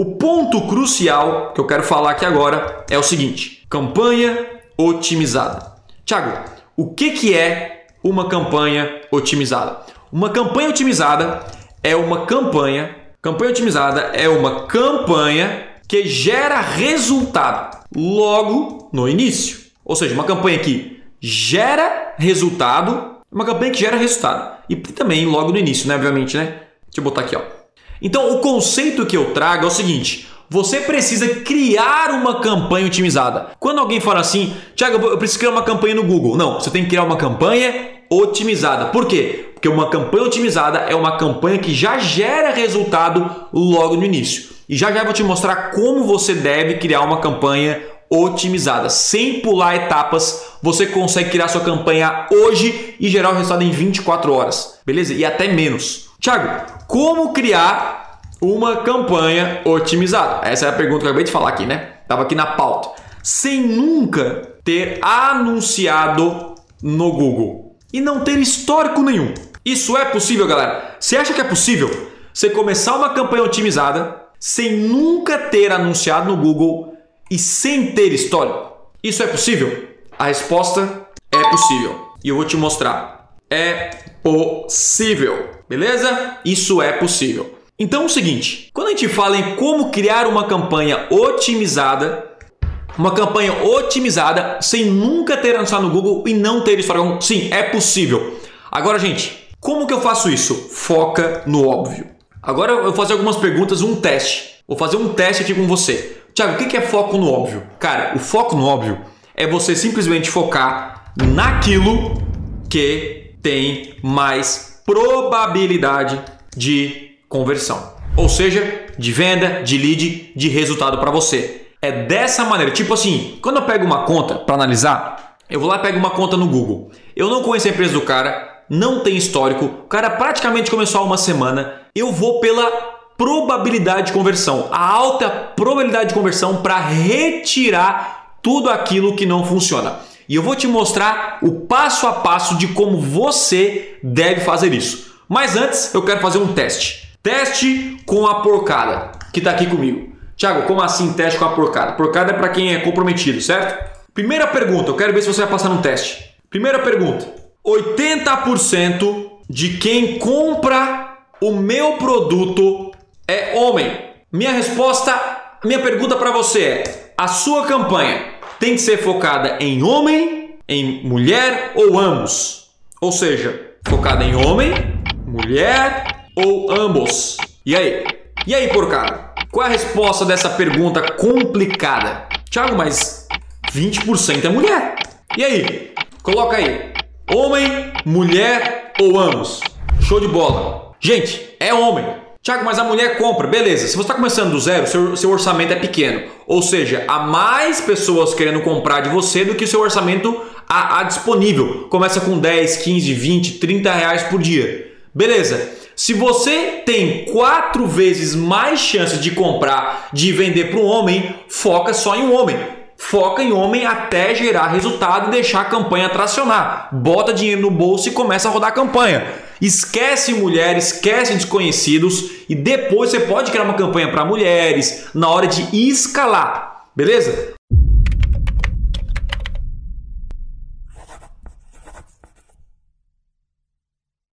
O ponto crucial que eu quero falar aqui agora é o seguinte: campanha otimizada. Tiago, o que, que é uma campanha otimizada? Uma campanha otimizada é uma campanha. Campanha otimizada é uma campanha que gera resultado logo no início. Ou seja, uma campanha que gera resultado, uma campanha que gera resultado. E também logo no início, né? Obviamente, né? Deixa eu botar aqui, ó. Então, o conceito que eu trago é o seguinte: você precisa criar uma campanha otimizada. Quando alguém fala assim, Tiago, eu preciso criar uma campanha no Google. Não, você tem que criar uma campanha otimizada. Por quê? Porque uma campanha otimizada é uma campanha que já gera resultado logo no início. E já já vou te mostrar como você deve criar uma campanha otimizada. Sem pular etapas, você consegue criar sua campanha hoje e gerar o resultado em 24 horas. Beleza? E até menos. Tiago, como criar uma campanha otimizada? Essa é a pergunta que eu acabei de falar aqui, né? Tava aqui na pauta. Sem nunca ter anunciado no Google e não ter histórico nenhum. Isso é possível, galera? Você acha que é possível você começar uma campanha otimizada sem nunca ter anunciado no Google e sem ter histórico? Isso é possível? A resposta é possível. E eu vou te mostrar. É possível. Beleza? Isso é possível. Então é o seguinte, quando a gente fala em como criar uma campanha otimizada, uma campanha otimizada sem nunca ter anunciado no Google e não ter história, sim, é possível. Agora, gente, como que eu faço isso? Foca no óbvio. Agora eu vou fazer algumas perguntas, um teste. Vou fazer um teste aqui com você. Tiago, o que é foco no óbvio? Cara, o foco no óbvio é você simplesmente focar naquilo que tem mais probabilidade de conversão. Ou seja, de venda, de lead, de resultado para você. É dessa maneira. Tipo assim, quando eu pego uma conta para analisar, eu vou lá e pego uma conta no Google. Eu não conheço a empresa do cara, não tem histórico, o cara praticamente começou há uma semana. Eu vou pela probabilidade de conversão, a alta probabilidade de conversão para retirar tudo aquilo que não funciona. E eu vou te mostrar o passo a passo de como você deve fazer isso. Mas antes, eu quero fazer um teste. Teste com a porcada, que está aqui comigo. Tiago, como assim teste com a porcada? Porcada é para quem é comprometido, certo? Primeira pergunta, eu quero ver se você vai passar no teste. Primeira pergunta: 80% de quem compra o meu produto é homem. Minha resposta, minha pergunta para você é: a sua campanha tem que ser focada em homem, em mulher ou ambos. Ou seja, focada em homem, mulher ou ambos. E aí? E aí, porcada? Qual é a resposta dessa pergunta complicada? Tiago, mas 20% é mulher. E aí? Coloca aí. Homem, mulher ou ambos? Show de bola. Gente, é homem. Tiago, mas a mulher compra, beleza. Se você está começando do zero, seu, seu orçamento é pequeno. Ou seja, há mais pessoas querendo comprar de você do que seu orçamento há, há disponível. Começa com 10, 15, 20, 30 reais por dia. Beleza. Se você tem quatro vezes mais chances de comprar, de vender para um homem, foca só em um homem. Foca em homem até gerar resultado e deixar a campanha tracionar. Bota dinheiro no bolso e começa a rodar a campanha. Esquece mulheres, esquece desconhecidos e depois você pode criar uma campanha para mulheres na hora de escalar. Beleza?